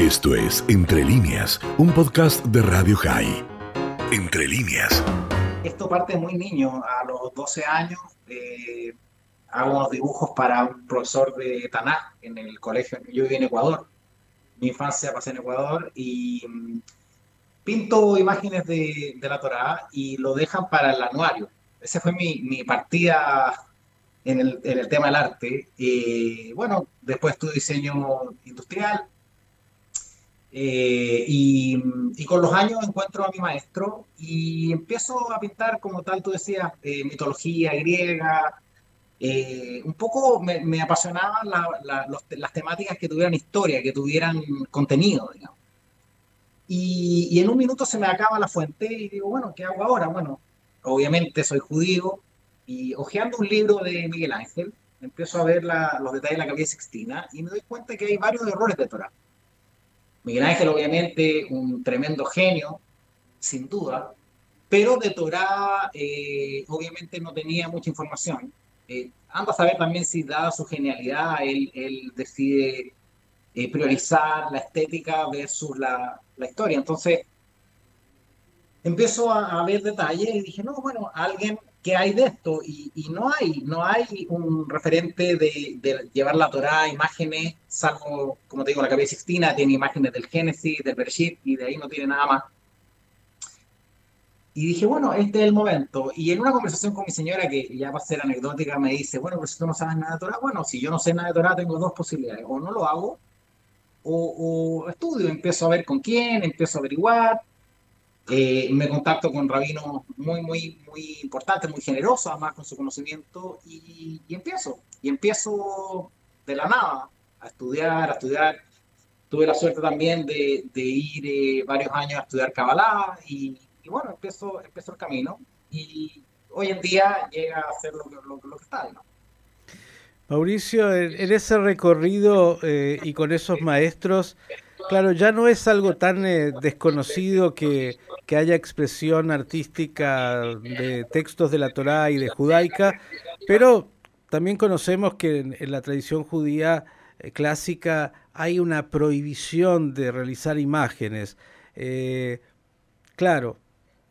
Esto es Entre líneas, un podcast de Radio High. Entre líneas. Esto parte muy niño, a los 12 años eh, hago unos dibujos para un profesor de Tanaj en el colegio. Yo viví en Ecuador, mi infancia pasé en Ecuador y mm, pinto imágenes de, la Torá y lo dejan para el anuario. Esa fue mi, mi partida en el, en el, tema del arte. Eh, bueno, después estudié diseño industrial eh, y, y, con los años encuentro a mi maestro y empiezo a pintar, como tal tú decías, eh, mitología griega. un poco me, me apasionaban las temáticas que tuvieran historia, que tuvieran contenido, digamos. Y, y, en un minuto se me acaba la fuente y digo, bueno, ¿qué hago ahora? Bueno, obviamente soy judío, y hojeando un libro de Miguel Ángel, empiezo a ver los detalles de la cabeza Sixtina y me doy cuenta que hay varios errores de Torah. Miguel Ángel, obviamente, un tremendo genio, sin duda, pero de Torah, eh, obviamente, no tenía mucha información. Eh, anda a saber también si, dada su genialidad, él, él decide eh, priorizar la estética versus la, la historia. Entonces, empiezo a, a, ver detalles y dije, no, bueno, alguien ¿qué hay de esto? Y, no hay, no hay un referente de, llevar la Torah, imágenes, salvo, como te digo, la cabeza Sixtina tiene imágenes del Génesis, del Bereshit, y de ahí no tiene nada más. Y dije, bueno, este es el momento. Y en una conversación con mi señora, que ya va a ser anecdótica, me dice, bueno, pero si tú no sabes nada de Torah, bueno, si yo no sé nada de Torah, tengo dos posibilidades. O no lo hago, o, o estudio, empiezo a ver con quién, empiezo a averiguar, eh, me contacto con rabinos muy, muy, muy importantes, muy generosos, además con su conocimiento, y, empiezo. Y empiezo de la nada a estudiar, a estudiar. Tuve la suerte también de, ir eh, varios años a estudiar Kabbalah, y, bueno, empezó, empezó el camino. Y hoy en día llega a ser lo, lo, que está, Mauricio, en, ese recorrido eh, y con esos maestros, Claro, ya no es algo tan eh, desconocido que, haya expresión artística de textos de la Torá y de judaica, pero también conocemos que en, la tradición judía eh, clásica hay una prohibición de realizar imágenes. Eh, claro,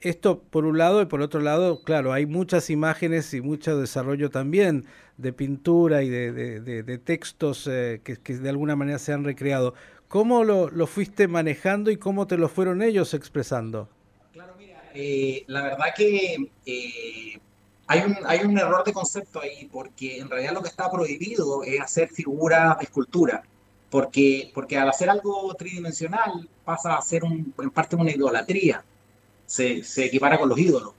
esto por un lado y por otro lado, claro, hay muchas imágenes y mucho desarrollo también de pintura y de, textos que, que, de alguna manera se han recreado. ¿Cómo lo, lo, fuiste manejando y cómo te lo fueron ellos expresando? Claro, mira, eh, la verdad que eh, hay, un, hay un error de concepto ahí, porque en realidad lo que está prohibido es hacer figuras de escultura, porque, porque al hacer algo tridimensional pasa a ser un, en parte una idolatría, se, se equipara con los ídolos.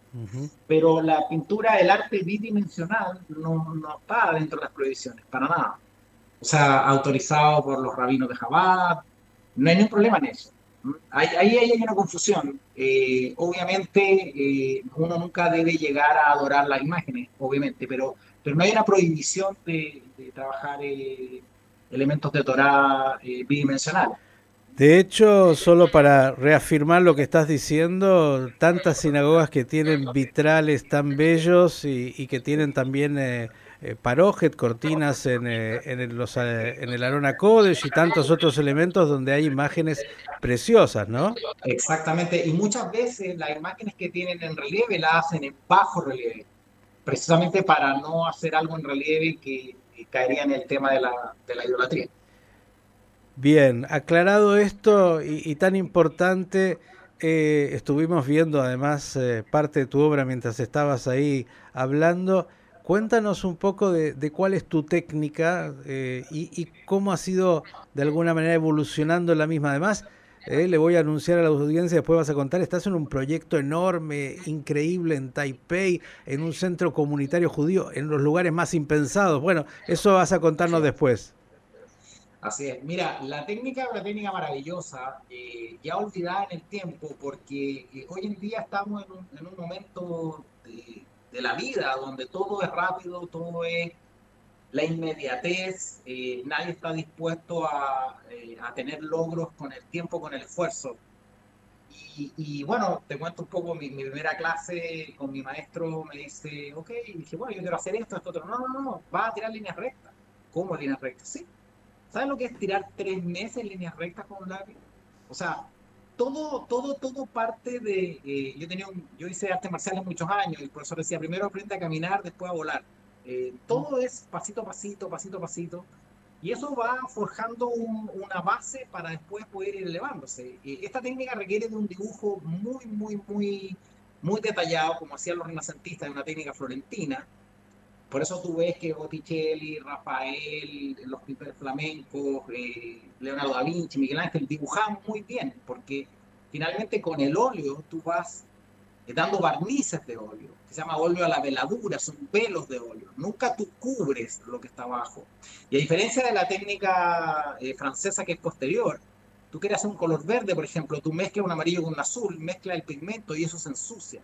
Pero la pintura, el arte bidimensional no, no está dentro de las prohibiciones, para nada o sea, autorizado por los rabinos de Jabad, no hay ningún problema en eso. Ahí, hay una confusión. Eh, obviamente, eh, uno nunca debe llegar a adorar las imágenes, obviamente, pero, pero no hay una prohibición de, trabajar eh, elementos de Torah bidimensionales. De hecho, solo para reafirmar lo que estás diciendo, tantas sinagogas que tienen vitrales tan bellos y, que tienen también eh, parojet, cortinas en, eh, en, los, eh, en el Arona Kodesh y tantos otros elementos donde hay imágenes preciosas, ¿no? Exactamente, y muchas veces las imágenes que tienen en relieve las hacen en bajo relieve, precisamente para no hacer algo en relieve que, caería en el tema de la, de la idolatría. Bien, aclarado esto y, tan importante, estuvimos viendo además parte de tu obra mientras estabas ahí hablando. Cuéntanos un poco de, cuál es tu técnica eh, y, cómo ha sido de alguna manera evolucionando la misma. Además, eh, le voy a anunciar a la audiencia, después vas a contar, estás en un proyecto enorme, increíble en Taipei, en un centro comunitario judío, en los lugares más impensados. Bueno, eso vas a contarnos después. Así es. Mira, la técnica es una técnica maravillosa, eh, ya olvidada en el tiempo, porque hoy en día estamos en un, en un momento de de la vida, donde todo es rápido, todo es la inmediatez, eh, nadie está dispuesto eh, a, tener logros con el tiempo, con el esfuerzo. Y, bueno, te cuento un poco, mi, primera clase con mi maestro me dice, ok, y dije, bueno, yo quiero hacer esto, esto, otro. No, no, no, va a tirar líneas rectas. ¿Cómo líneas rectas? Sí. ¿Sabes lo que es tirar tres meses líneas rectas con un lápiz? O sea, todo, todo, todo parte de... Eh, yo, tenía yo hice artes marciales muchos años el profesor decía, primero aprende a caminar, después a volar. Eh, todo es pasito a pasito, pasito a pasito. Y eso va forjando una base para después poder ir elevándose. Eh, esta técnica requiere de un dibujo muy, muy, muy, muy detallado, como hacían los renacentistas, de una técnica florentina, por eso tú ves que Botticelli, Rafael, los pintores flamencos, eh, Leonardo da Vinci, Miguel Ángel dibujaban muy bien, porque finalmente con el óleo tú vas eh, dando barnices de óleo, que se llama óleo a la veladura, son velos de óleo. Nunca tú cubres lo que está abajo. Y a diferencia de la técnica eh, francesa que es posterior, tú quieres hacer un color verde, por ejemplo, tú mezclas un amarillo con un azul, mezcla el pigmento y eso se ensucia.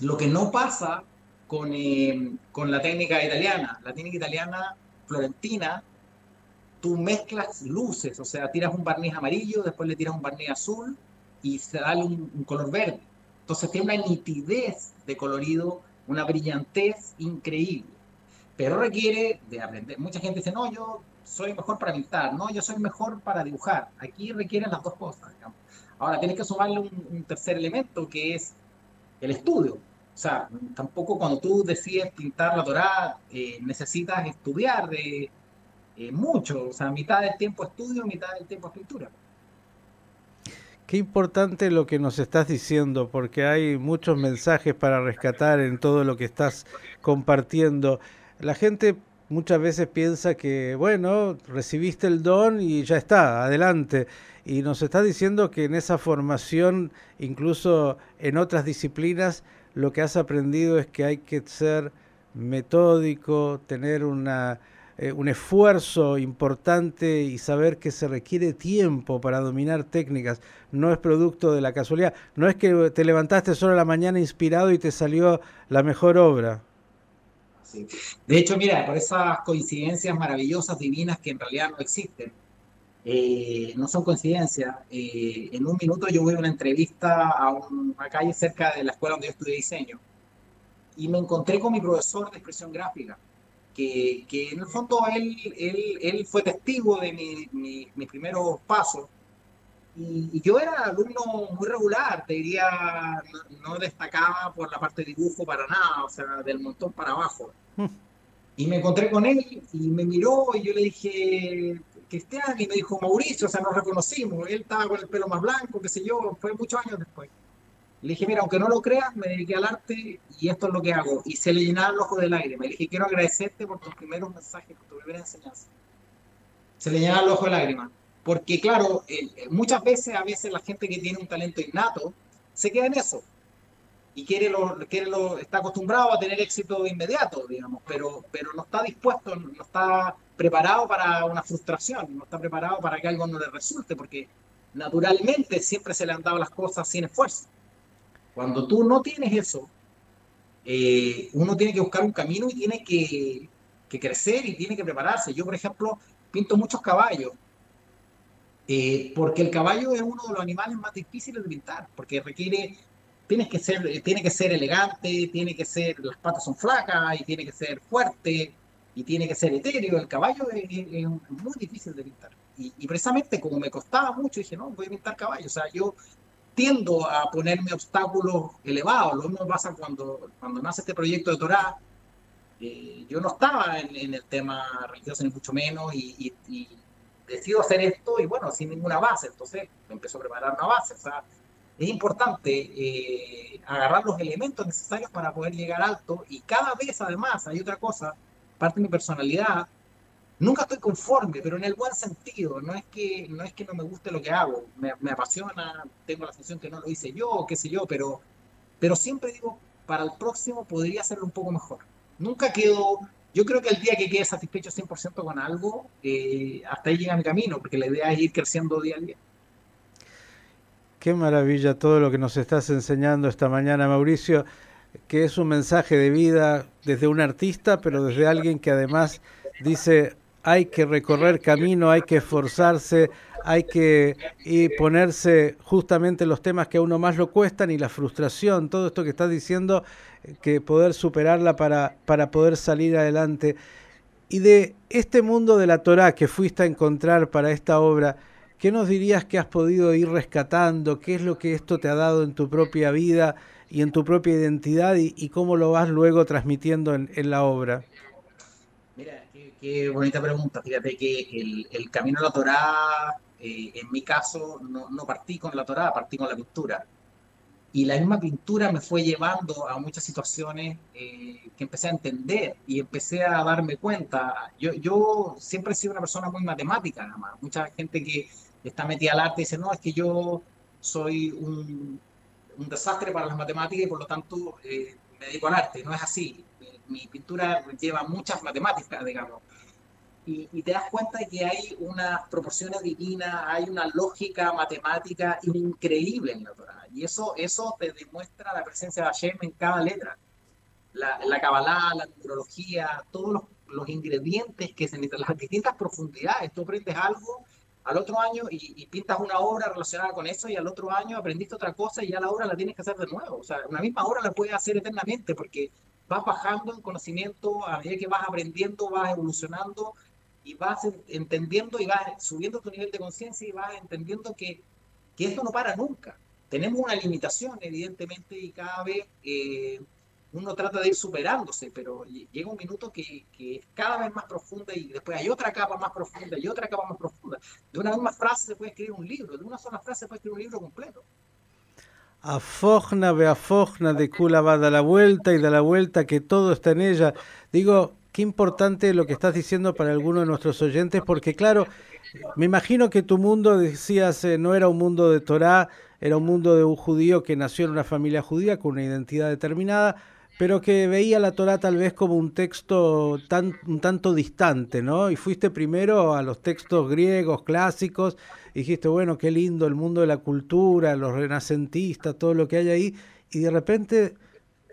Lo que no pasa con, eh, con la técnica italiana. La técnica italiana florentina, tú mezclas luces, o sea, tiras un barniz amarillo, después le tiras un barniz azul y se da un, color verde. Entonces tiene una nitidez de colorido, una brillantez increíble. Pero requiere de aprender. Mucha gente dice, no, yo soy mejor para pintar, no, yo soy mejor para dibujar. Aquí requieren las dos cosas. Ahora tienes que sumarle un tercer elemento que es el estudio. O sea, tampoco cuando tú decides pintar la Torá eh, necesitas estudiar de, eh, mucho. O sea, mitad del tiempo estudio, mitad del tiempo pintura. Qué importante lo que nos estás diciendo, porque hay muchos mensajes para rescatar en todo lo que estás compartiendo. La gente muchas veces piensa que, bueno, recibiste el don y ya está, adelante. Y nos está diciendo que en esa formación, incluso en otras disciplinas, lo que has aprendido es que hay que ser metódico, tener una, eh, un esfuerzo importante y saber que se requiere tiempo para dominar técnicas. No es producto de la casualidad. No es que te levantaste solo a la mañana inspirado y te salió la mejor obra. De hecho, mira, por esas coincidencias maravillosas, divinas, que en realidad no existen, eh, no son coincidencias. Eh, en un minuto yo voy a una entrevista a una calle cerca de la escuela donde yo estudié diseño y me encontré con mi profesor de expresión gráfica, que, que en el fondo él, él, él fue testigo de mis mi, mi primeros pasos. Y, yo era alumno muy regular, te diría, no, destacaba por la parte de dibujo para nada, o sea, del montón para abajo. Hmm. Y me encontré con él y me miró y yo le dije, Cristian y me dijo Mauricio, o sea, nos reconocimos, él estaba con el pelo más blanco, qué sé yo, fue muchos años después. Le dije, mira, aunque no lo creas, me dediqué al arte y esto es lo que hago. Y se le llenaron los ojos de lágrimas. Me dije, quiero agradecerte por tus primeros mensajes, por tu primera enseñanza. Se le llenaron los ojos de lágrimas. Porque, claro, muchas veces, a veces la gente que tiene un talento innato se queda en eso. Y quiere lo, quiere lo, está acostumbrado a tener éxito inmediato, digamos, pero, pero no está dispuesto, no está preparado para una frustración, no está preparado para que algo no le resulte, porque naturalmente siempre se le han dado las cosas sin esfuerzo. Cuando tú no tienes eso, eh, uno tiene que buscar un camino y tiene que, crecer y tiene que prepararse. Yo, por ejemplo, pinto muchos caballos, eh, porque el caballo es uno de los animales más difíciles de pintar, porque requiere, tienes que ser, tiene que ser elegante, tiene que ser, las patas son flacas y tiene que ser fuerte, y tiene que ser etéreo. El caballo es, muy difícil de pintar. Y, precisamente como me costaba mucho, dije, no, voy a pintar caballo. O sea, yo tiendo a ponerme obstáculos elevados. Lo mismo pasa cuando, cuando nace este proyecto de Torah. Eh, yo no estaba en, el tema religioso ni mucho menos y, decido hacer esto y bueno, sin ninguna base. Entonces me empezó a preparar una base. O sea, es importante eh, agarrar los elementos necesarios para poder llegar alto y cada vez además hay otra cosa parte de mi personalidad, nunca estoy conforme, pero en el buen sentido. No es que no, me guste lo que hago, me, apasiona, tengo la sensación que no lo hice yo, qué sé yo, pero, pero siempre digo, para el próximo podría hacerlo un poco mejor. Nunca quedo, yo creo que el día que quede satisfecho 100% con algo, eh, hasta ahí llega mi camino, porque la idea es ir creciendo día a día. Qué maravilla todo lo que nos estás enseñando esta mañana, Mauricio que es un mensaje de vida desde un artista, pero desde alguien que además dice hay que recorrer camino, hay que esforzarse, hay que ponerse justamente los temas que a uno más lo cuestan y la frustración, todo esto que estás diciendo, que poder superarla para, para poder salir adelante. Y de este mundo de la Torá que fuiste a encontrar para esta obra, ¿qué nos dirías que has podido ir rescatando? ¿Qué es lo que esto te ha dado en tu propia vida y en tu propia identidad y, cómo lo vas luego transmitiendo en, la obra? Mira, qué, bonita pregunta. Fíjate que el, camino a la Torá, eh, en mi caso, no, partí con la Torá, partí con la pintura y la misma pintura me fue llevando a muchas situaciones eh, que empecé a entender y empecé a darme cuenta. Yo, yo siempre he sido una persona muy matemática, nada más. Mucha gente que está metida al arte dice, no, es que yo soy un, un desastre para las matemáticas y por lo tanto eh, me dedico al arte. No es así. Mi pintura lleva muchas matemáticas, digamos y, te das cuenta de que hay unas proporciones divinas, hay una lógica matemática increíble en la Torah. Y eso, eso te demuestra la presencia de Hashem en cada letra. La, la Kabbalah, la numerología, todos los, los, ingredientes que se necesitan, las distintas profundidades. Tú aprendes algo al otro año y, pintas una obra relacionada con eso y al otro año aprendiste otra cosa y ya la obra la tienes que hacer de nuevo. O sea, una misma obra la puedes hacer eternamente porque vas bajando en conocimiento, a medida que vas aprendiendo, vas evolucionando y vas entendiendo y vas subiendo tu nivel de conciencia y vas entendiendo que, que, esto no para nunca. Tenemos una limitación, evidentemente, y cada vez eh, uno trata de ir superándose, pero llega un minuto que, que, es cada vez más profunda y después hay otra capa más profunda y otra capa más profunda. De una misma frase se puede escribir un libro, de una sola frase se puede escribir un libro completo. Afogna, ve afogna, de Kula va da la vuelta y da la vuelta que todo está en ella. Digo, qué importante lo que estás diciendo para algunos de nuestros oyentes, porque claro, me imagino que tu mundo, decías, eh, no era un mundo de Torah, era un mundo de un judío que nació en una familia judía con una identidad determinada, pero que veía la Torah tal vez como un texto tan, un tanto distante, ¿no? Y fuiste primero a los textos griegos clásicos, y dijiste, bueno, qué lindo el mundo de la cultura, los renacentistas, todo lo que hay ahí, y de repente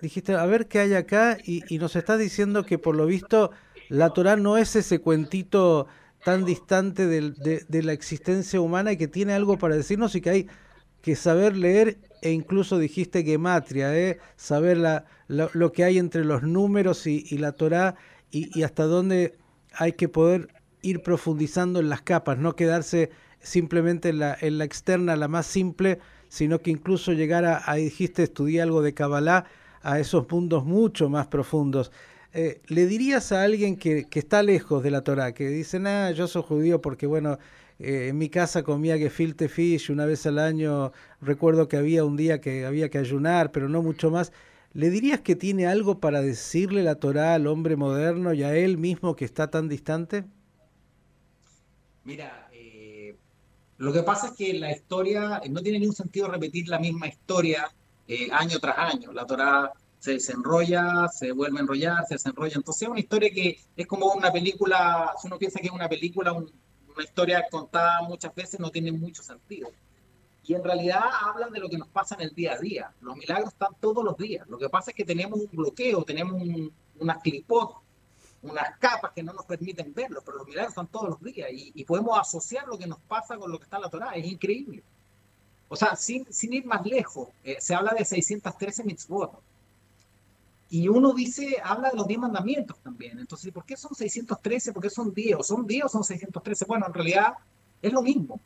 dijiste, a ver qué hay acá, y, nos estás diciendo que por lo visto la Torah no es ese cuentito tan distante de, la existencia humana y que tiene algo para decirnos y que hay que saber leer e incluso dijiste gematria, ¿eh? saber la, lo, que hay entre los números y, la Torah y, hasta dónde hay que poder ir profundizando en las capas, no quedarse simplemente en la, en la externa, la más simple, sino que incluso llegar a, a dijiste, estudiar algo de Kabbalah a esos mundos mucho más profundos. Eh, ¿Le dirías a alguien que, que, está lejos de la Torah, que dice, ah, yo soy judío porque, bueno, eh, en mi casa comía gefilte fish una vez al año, recuerdo que había un día que había que ayunar, pero no mucho más. ¿Le dirías que tiene algo para decirle la Torah al hombre moderno y a él mismo que está tan distante? Mira, eh, lo que pasa es que la historia no tiene ningún sentido repetir la misma historia eh, año tras año. La Torah se desenrolla, se vuelve a enrollar, se desenrolla. Entonces es una historia que es como una película, si uno piensa que es una película, una historia contada muchas veces no tiene mucho sentido. Y en realidad hablan de lo que nos pasa en el día a día. Los milagros están todos los días. Lo que pasa es que tenemos un bloqueo, tenemos unas clipot, unas capas que no nos permiten verlos, pero los milagros están todos los días y, podemos asociar lo que nos pasa con lo que está en la Torah. Es increíble. O sea, sin, sin ir más lejos, eh, se habla de 613 mitzvot. Y uno dice, habla de los 10 mandamientos también. Entonces, ¿por qué son 613? ¿Por qué son 10? ¿O son 10 o son 613? Bueno, en realidad es lo mismo.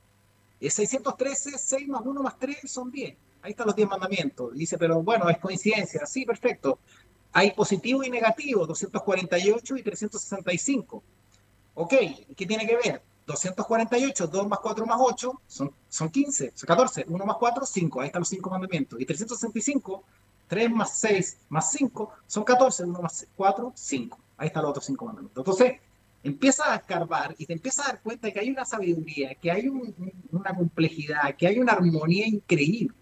Es 613, 6 más 1 más 3 son 10. Ahí están los 10 mandamientos. Dice, pero bueno, es coincidencia. Sí, perfecto. Hay positivo y negativo, 248 y 365. Ok, ¿qué tiene que ver? 248, 2 más 4 más 8 son, son 15, son 14, 1 más 4, 5, ahí están los 5 mandamientos. Y 365, 3 más 6 más 5 son 14, 1 más 4, 5. Ahí están los otros 5 mandamientos. Entonces, empieza a escarbar y te empiezas a dar cuenta de que hay una sabiduría, que hay una complejidad, que hay una armonía increíble.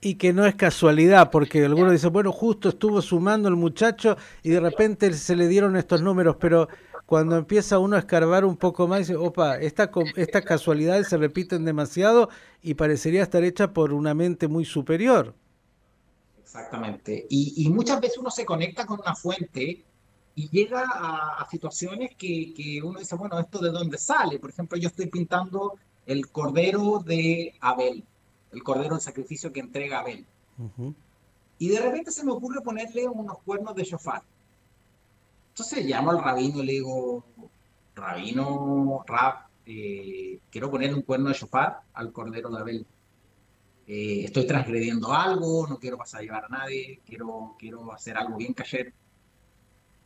Y que no es casualidad, porque algunos dicen, bueno, justo estuvo sumando el muchacho y de repente se le dieron estos números, pero cuando empieza uno a escarbar un poco más, dice, opa, esta, estas casualidades se repiten demasiado y parecería estar hecha por una mente muy superior. Exactamente. Y, muchas veces uno se conecta con una fuente y llega a, situaciones que, uno dice, bueno, ¿esto de dónde sale? Por ejemplo, yo estoy pintando el cordero de Abel, el cordero del sacrificio que entrega Abel. Y de repente se me ocurre ponerle unos cuernos de shofar. Entonces llamo al rabino y le digo, rabino, rap, eh, quiero ponerle un cuerno de shofar al cordero de Abel. Eh, estoy transgrediendo algo, no quiero pasar a llevar a nadie, quiero, quiero hacer algo bien cayer.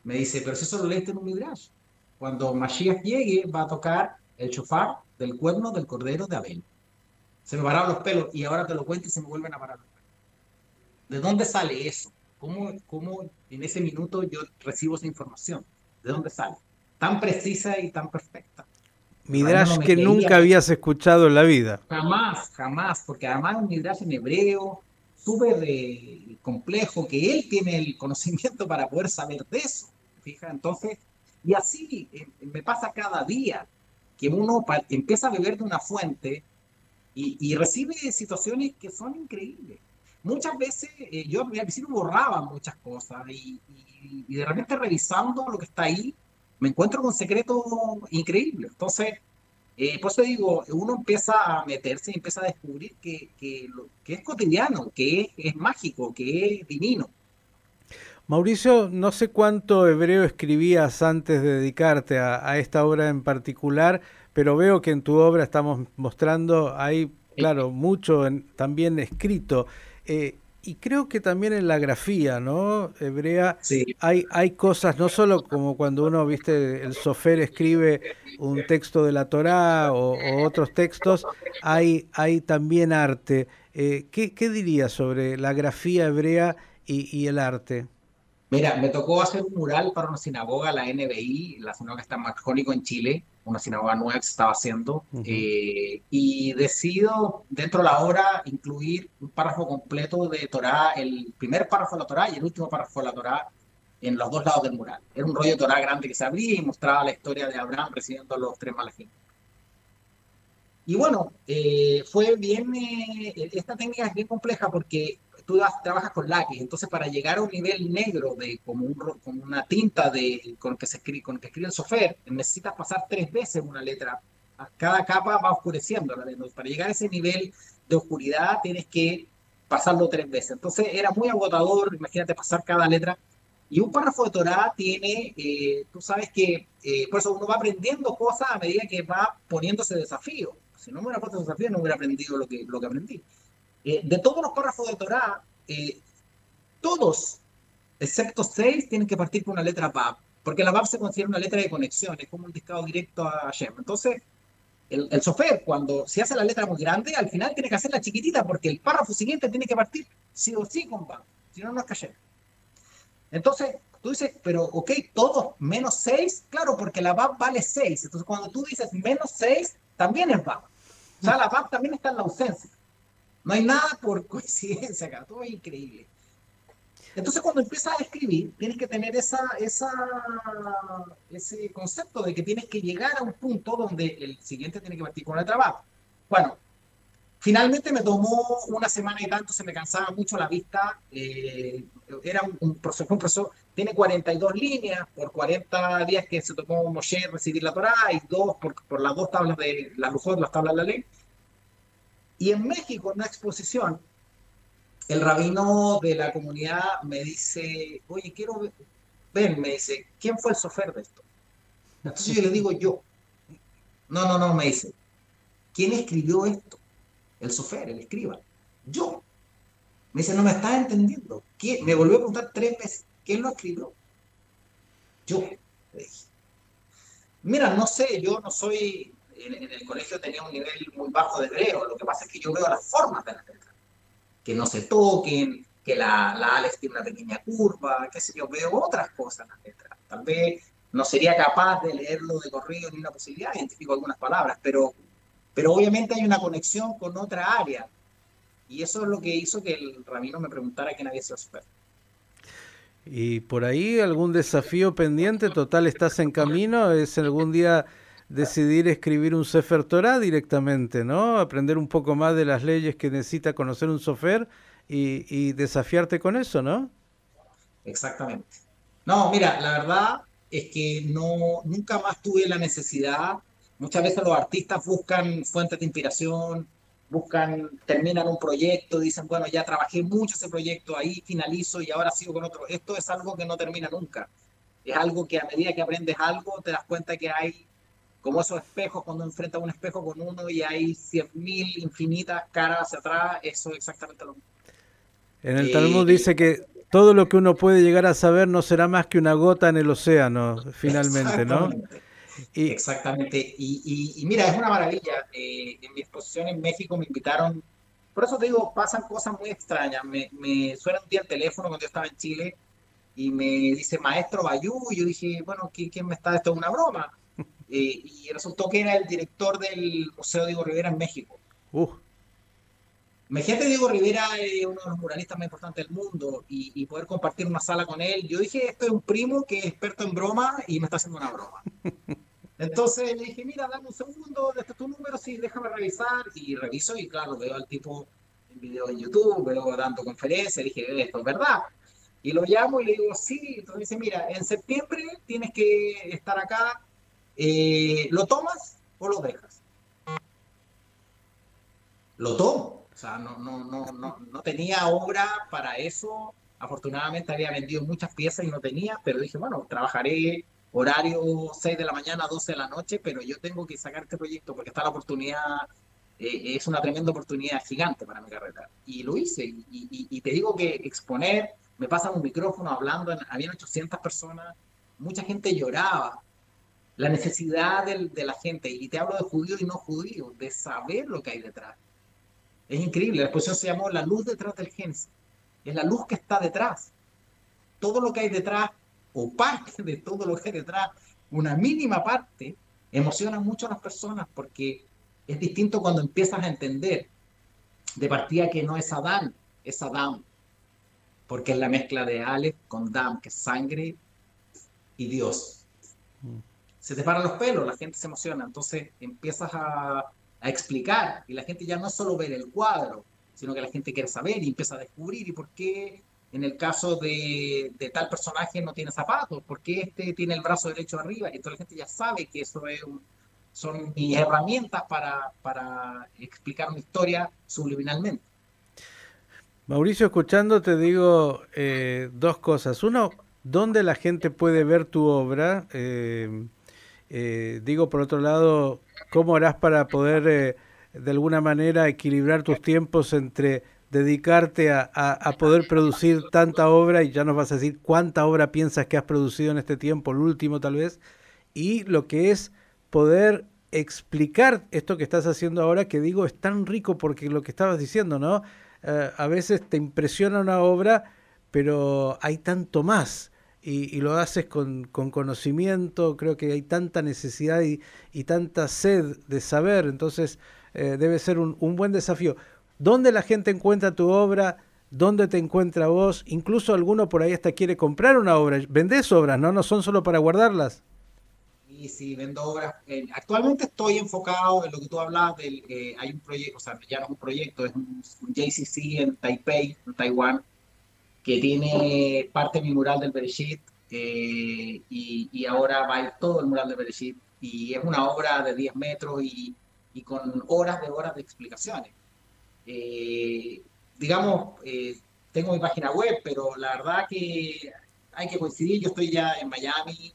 Me dice, pero si eso lo leíste en un midrash. Cuando Mashiach llegue, va a tocar el shofar del cuerno del cordero de Abel. Se me pararon los pelos y ahora te lo cuento y se me vuelven a parar los pelos. ¿De dónde sale eso? ¿Cómo, ¿Cómo en ese minuto yo recibo esa información? ¿De dónde sale? Tan precisa y tan perfecta. Midrash que nunca habías escuchado en la vida. Jamás, jamás, porque además un Midrash en hebreo, súper eh, complejo, que él tiene el conocimiento para poder saber de eso. Fija, entonces, y así eh, me pasa cada día que uno empieza a beber de una fuente y, recibe situaciones que son increíbles. Muchas veces eh, yo al principio borraba muchas cosas y, y de repente revisando lo que está ahí, me encuentro con secretos increíbles. Entonces, eh, por eso digo, uno empieza a meterse y empieza a descubrir que, que, que es cotidiano, que es, es, mágico, que es divino. Mauricio, no sé cuánto hebreo escribías antes de dedicarte a, a esta obra en particular, pero veo que en tu obra estamos mostrando, hay, claro, mucho en, también escrito. Eh, y creo que también en la grafía, ¿no? Hebrea, hay, hay cosas, no solo como cuando uno, viste, el sofer escribe un texto de la Torá o, otros textos, hay, hay también arte. Eh, ¿qué, ¿qué, dirías sobre la grafía hebrea y, y, el arte? Mira, me tocó hacer un mural para una sinagoga, la NBI, la sinagoga está en Marjónico, en Chile, una sinagoga nueva que se estaba haciendo, eh, y decido dentro de la obra incluir un párrafo completo de Torah, el primer párrafo de la Torah y el último párrafo de la Torah en los dos lados del mural. Era un rollo de Torah grande que se abría y mostraba la historia de Abraham recibiendo los tres malajim. Y bueno, eh, fue bien, eh, esta técnica es bien compleja porque tú trabajas con lápiz, entonces para llegar a un nivel negro de como, un, como una tinta de, con, que se escribe, con que escribe el software, necesitas pasar tres veces una letra. Cada capa va oscureciendo. Para llegar a ese nivel de oscuridad tienes que pasarlo tres veces. Entonces era muy agotador, imagínate pasar cada letra. Y un párrafo de Torah tiene, eh, tú sabes que, eh, por eso uno va aprendiendo cosas a medida que va poniéndose desafío. Si no me hubiera puesto desafío, no hubiera aprendido lo que, lo que aprendí. Eh, de todos los párrafos de Torah, eh, todos, excepto seis, tienen que partir con una letra BAB, porque la BAB se considera una letra de conexión, es como un discado directo a Hashem. Entonces, el, el sofer, cuando se hace la letra muy grande, al final tiene que hacerla chiquitita, porque el párrafo siguiente tiene que partir sí o sí con BAB, si no, no es Hashem. Entonces, tú dices, pero ok, todos menos 6, claro, porque la BAP vale 6. Entonces, cuando tú dices menos 6, también es BAP. O sea, la BAP también está en la ausencia. No hay nada por coincidencia acá, todo es increíble. Entonces, cuando empiezas a escribir, tienes que tener esa, esa, ese concepto de que tienes que llegar a un punto donde el siguiente tiene que partir con el trabajo. Bueno, finalmente me tomó una semana y tanto, se me cansaba mucho la vista. Eh, era un, un, proceso, un tiene 42 líneas por 40 días que se tomó Moshe recibir la Torah y dos por, por las dos tablas de la Lujot, las tablas de la ley. Y en México, en una exposición, el rabino de la comunidad me dice, oye, quiero ver, me dice, ¿quién fue el sofer de esto? Entonces yo le digo, yo. No, no, no, me dice, ¿quién escribió esto? El sofer, el escriba. Yo. Me dice, no me estás entendiendo. Me volvió a preguntar tres veces, ¿quién lo escribió? Yo. Mira, no sé, yo no soy en, en, el colegio tenía un nivel muy bajo de hebreo, lo que pasa es que yo veo las formas de las letras, que no se toquen, que la, la Alex tiene una pequeña curva, qué sé yo, veo otras cosas en las letras. Tal vez no sería capaz de leerlo de corrido ni una posibilidad, identifico algunas palabras, pero, pero obviamente hay una conexión con otra área. Y eso es lo que hizo que el rabino me preguntara quién había sido super. ¿Y por ahí algún desafío pendiente? Total, ¿estás en camino? ¿Es algún día decidir escribir un Sefer Torah directamente, ¿no? Aprender un poco más de las leyes que necesita conocer un sofer y, desafiarte con eso, ¿no? Exactamente. No, mira, la verdad es que no, nunca más tuve la necesidad. Muchas veces los artistas buscan fuentes de inspiración, buscan, terminan un proyecto, dicen, bueno, ya trabajé mucho ese proyecto, ahí finalizo y ahora sigo con otro. Esto es algo que no termina nunca. es algo que a medida que aprendes algo te das cuenta que hay como esos espejos cuando enfrentas un espejo con uno y hay 100.000 infinitas caras hacia atrás, eso es exactamente lo mismo. En el Talmud dice que todo lo que uno puede llegar a saber no será más que una gota en el océano, finalmente, ¿no? Y, Exactamente. Y, mira, es una maravilla. Eh, en mi exposición en México me invitaron, por eso te digo, pasan cosas muy extrañas. Me, me suena un día el teléfono cuando yo estaba en Chile y me dice, maestro Bayú, y yo dije, bueno, ¿quién, me está? Esto es una broma. Eh, y resultó que era el director del Museo Diego Rivera en México. Uh. Imagínate, Diego Rivera es uno de los muralistas más importantes del mundo y, poder compartir una sala con él. Yo dije, esto es un primo que es experto en broma y me está haciendo una broma. Entonces le dije, mira, dame un segundo, este es tu número, sí, déjame revisar. Y reviso y claro, veo al tipo en video en YouTube, veo dando conferencias, dije, esto es verdad. Y lo llamo y le digo, sí, entonces dice, mira, en septiembre tienes que estar acá, eh, ¿lo tomas o lo dejas? Lo tomo. O sea, no, no, no, no, no tenía obra para eso. Afortunadamente había vendido muchas piezas y no tenía, pero dije, bueno, trabajaré horario 6 de la mañana, 12 de la noche, pero yo tengo que sacar este proyecto porque está la oportunidad, eh, es una tremenda oportunidad gigante para mi carrera. Y lo hice. Y, te digo que exponer, me pasan un micrófono hablando, había 800 personas, mucha gente lloraba. La necesidad de, la gente, y te hablo de judíos y no judíos, de saber lo que hay detrás es increíble. La exposición se llamó La luz detrás del Génesis. Es la luz que está detrás. Todo lo que hay detrás, o parte de todo lo que hay detrás, una mínima parte, emociona mucho a las personas porque es distinto cuando empiezas a entender de partida que no es Adán, es Adán. Porque es la mezcla de Aleph con Dam, que es sangre y Dios. Se te paran los pelos, la gente se emociona. Entonces empiezas a, a explicar y la gente ya no solo ver el cuadro, sino que la gente quiere saber y empieza a descubrir y por qué en el caso de, tal personaje no tiene zapatos, por qué este tiene el brazo derecho arriba, y entonces la gente ya sabe que eso es son mis herramientas para, para explicar una historia subliminalmente. Mauricio, escuchando te digo eh, dos cosas. Uno, ¿dónde la gente puede ver tu obra? Eh, eh, digo, por otro lado, ¿cómo harás para poder eh, de alguna manera equilibrar tus tiempos entre dedicarte a, poder producir tanta obra y ya nos vas a decir cuánta obra piensas que has producido en este tiempo, el último tal vez, y lo que es poder explicar esto que estás haciendo ahora, que digo es tan rico porque lo que estabas diciendo, ¿no? Eh, a veces te impresiona una obra, pero hay tanto más y, lo haces con, conocimiento, creo que hay tanta necesidad y, tanta sed de saber, entonces eh, debe ser un, buen desafío. ¿Dónde la gente encuentra tu obra? ¿Dónde te encuentra vos? Incluso alguno por ahí hasta quiere comprar una obra. Vendés obras, ¿no? No son solo para guardarlas. Sí, sí, vendo obras. Eh, actualmente estoy enfocado en lo que tú hablas del hay un proyecto, o sea, ya no es un proyecto, es un, un JCC en Taipei, en Taiwán, que tiene parte de mi mural del Bereshit eh, y, ahora va a ir todo el mural del Bereshit y es una obra de 10 metros y, y con horas de horas de explicaciones. Eh, digamos, eh, tengo mi página web, pero la verdad que hay que coincidir. Yo estoy ya en Miami,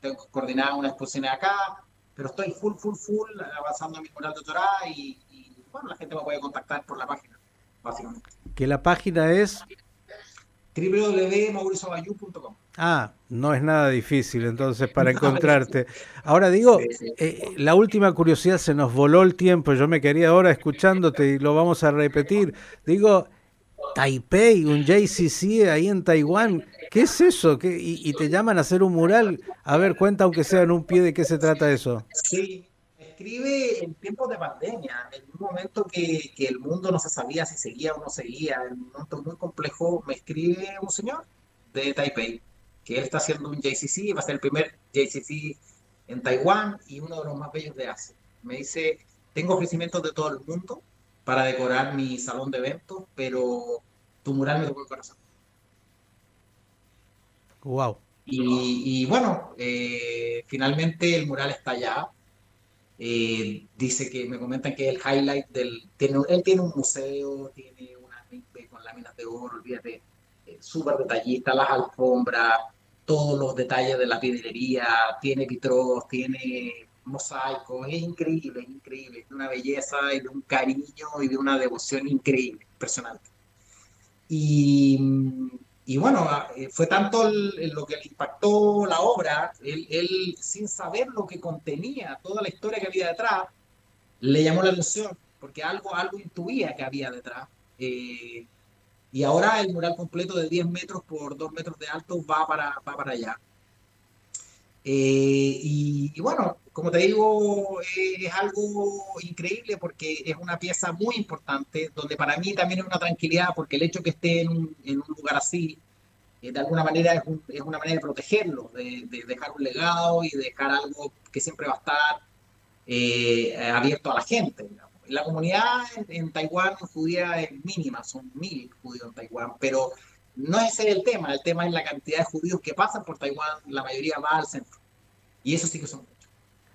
tengo coordinado una exposición acá, pero estoy full, full, full avanzando en mi mural de y, y bueno, la gente me puede contactar por la página, básicamente que la página es www.mauriciobayú.com. Ah, no es nada difícil entonces para encontrarte. Ahora digo, eh, la última curiosidad se nos voló el tiempo, yo me quería ahora escuchándote y lo vamos a repetir. Digo, Taipei, un JCC ahí en Taiwán, ¿qué es eso? ¿Qué, y, y, te llaman a hacer un mural. A ver, cuenta aunque sea en un pie de qué se trata eso. Sí, escribe en tiempos de pandemia, en un momento que, que, el mundo no se sabía si seguía o no seguía, en un momento muy complejo, me escribe un señor de Taipei, que él está haciendo un JCC, va a ser el primer JCC en Taiwán y uno de los más bellos de Asia. Me dice, tengo ofrecimientos de todo el mundo para decorar mi salón de eventos, pero tu mural me tocó el corazón. Wow. Y, y bueno, eh, finalmente el mural está allá eh, dice que me comentan que el highlight del. Tiene, él tiene un museo, tiene una con láminas de oro, olvídate, eh, súper detallista, las alfombras, todos los detalles de la piedrería, tiene vitros, tiene mosaicos, es increíble, es increíble, es una belleza y de un cariño y de una devoción increíble, impresionante. Y, y bueno, eh, fue tanto lo que le impactó la obra, él, sin saber lo que contenía, toda la historia que había detrás, le llamó la atención, porque algo, algo intuía que había detrás. Eh, y ahora el mural completo de 10 metros por 2 metros de alto va para, va para allá. Eh, y, bueno, como te digo, eh, es algo increíble porque es una pieza muy importante, donde para mí también es una tranquilidad, porque el hecho que esté en un, en un lugar así, eh, de alguna manera es, es, una manera de protegerlo, de, de, dejar un legado y dejar algo que siempre va a estar abierto a la gente. La comunidad en, Taiwán judía es mínima, son mil judíos en Taiwán, pero no ese es el tema, el tema es la cantidad de judíos que pasan por Taiwán, la mayoría va al centro. Y eso sí que son.